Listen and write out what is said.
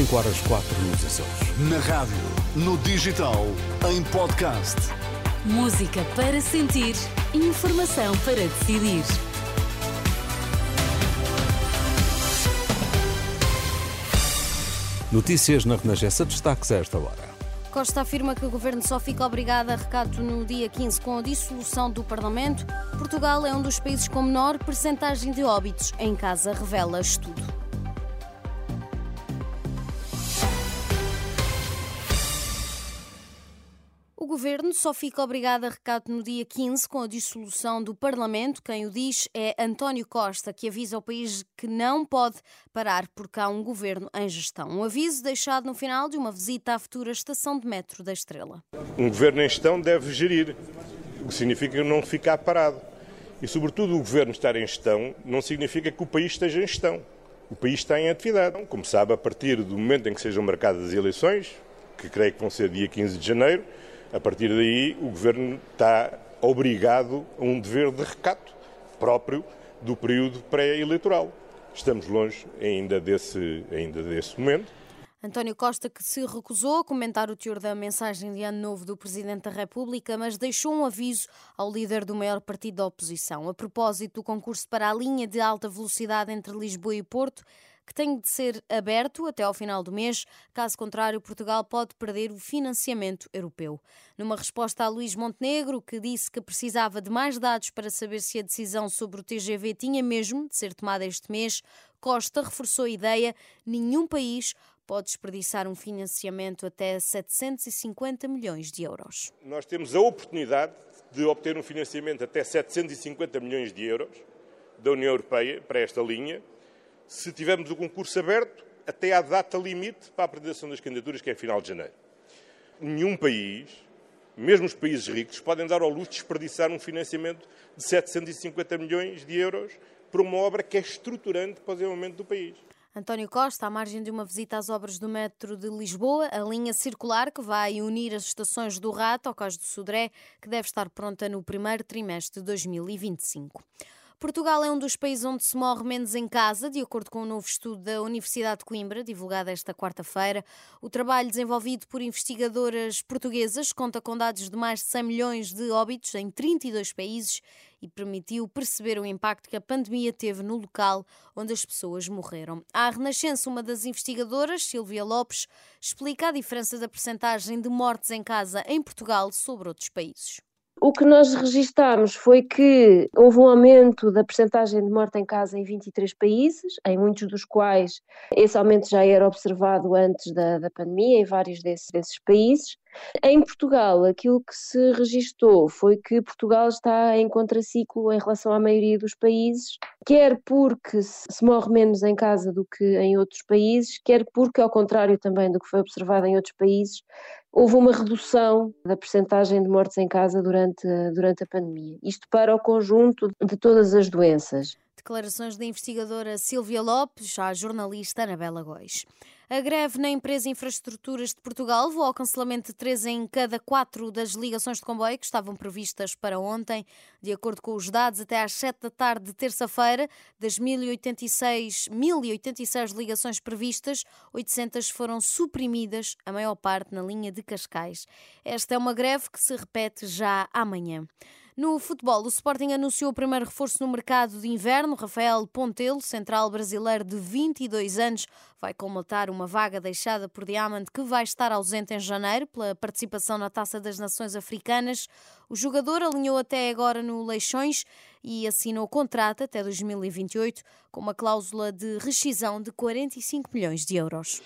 5 horas 4 nos Açores. Na rádio, no digital, em podcast. Música para sentir, informação para decidir. Notícias na Renascença, destaques a esta hora. Costa afirma que o governo só fica obrigado a recato no dia 15 com a dissolução do Parlamento. Portugal é um dos países com menor percentagem de óbitos em casa, revela estudo. Governo só fica obrigado a recato no dia 15 com a dissolução do Parlamento. Quem o diz é António Costa, que avisa ao país que não pode parar porque há um governo em gestão. Um aviso deixado no final de uma visita à futura estação de metro da Estrela. Um governo em gestão deve gerir, o que significa não ficar parado. E, sobretudo, o governo estar em gestão não significa que o país esteja em gestão. O país está em atividade. Como sabe, a partir do momento em que sejam marcadas as eleições, que creio que vão ser dia 15 de janeiro, a partir daí, o Governo está obrigado a um dever de recato próprio do período pré-eleitoral. Estamos longe ainda desse, ainda desse momento. António Costa, que se recusou a comentar o teor da mensagem de Ano Novo do Presidente da República, mas deixou um aviso ao líder do maior partido da oposição. A propósito do concurso para a linha de alta velocidade entre Lisboa e Porto, que tem de ser aberto até ao final do mês, caso contrário, Portugal pode perder o financiamento europeu. Numa resposta a Luís Montenegro, que disse que precisava de mais dados para saber se a decisão sobre o TGV tinha mesmo de ser tomada este mês, Costa reforçou a ideia: nenhum país pode desperdiçar um financiamento até 750 milhões de euros. Nós temos a oportunidade de obter um financiamento até 750 milhões de euros da União Europeia para esta linha se tivermos o concurso aberto até à data limite para a apresentação das candidaturas, que é final de janeiro. Nenhum país, mesmo os países ricos, podem dar ao luxo de desperdiçar um financiamento de 750 milhões de euros para uma obra que é estruturante para o desenvolvimento do país. António Costa, à margem de uma visita às obras do metro de Lisboa, a linha circular que vai unir as estações do Rato ao Cais do Sodré, que deve estar pronta no primeiro trimestre de 2025. Portugal é um dos países onde se morre menos em casa, de acordo com um novo estudo da Universidade de Coimbra, divulgado esta quarta-feira. O trabalho desenvolvido por investigadoras portuguesas conta com dados de mais de 100 milhões de óbitos em 32 países e permitiu perceber o impacto que a pandemia teve no local onde as pessoas morreram. À Renascença, uma das investigadoras, Silvia Lopes, explica a diferença da percentagem de mortes em casa em Portugal sobre outros países. O que nós registámos foi que houve um aumento da percentagem de morte em casa em 23 países, em muitos dos quais esse aumento já era observado antes da, da pandemia, em vários desses, desses países. Em Portugal, aquilo que se registou foi que Portugal está em contraciclo em relação à maioria dos países, quer porque se morre menos em casa do que em outros países, quer porque, ao contrário também do que foi observado em outros países, houve uma redução da percentagem de mortes em casa durante, durante a pandemia. Isto para o conjunto de todas as doenças. Declarações da investigadora Silvia Lopes à jornalista Anabela Góis. A greve na empresa Infraestruturas de Portugal levou ao cancelamento de três em cada quatro das ligações de comboio que estavam previstas para ontem. De acordo com os dados, até às sete da tarde de terça-feira, das 1086, 1086 ligações previstas, 800 foram suprimidas, a maior parte na linha de Cascais. Esta é uma greve que se repete já amanhã. No futebol, o Sporting anunciou o primeiro reforço no mercado de inverno. Rafael Pontelo, central brasileiro de 22 anos, vai colmatar uma vaga deixada por Diamant, que vai estar ausente em janeiro pela participação na Taça das Nações Africanas. O jogador alinhou até agora no Leixões e assinou contrato até 2028 com uma cláusula de rescisão de 45 milhões de euros.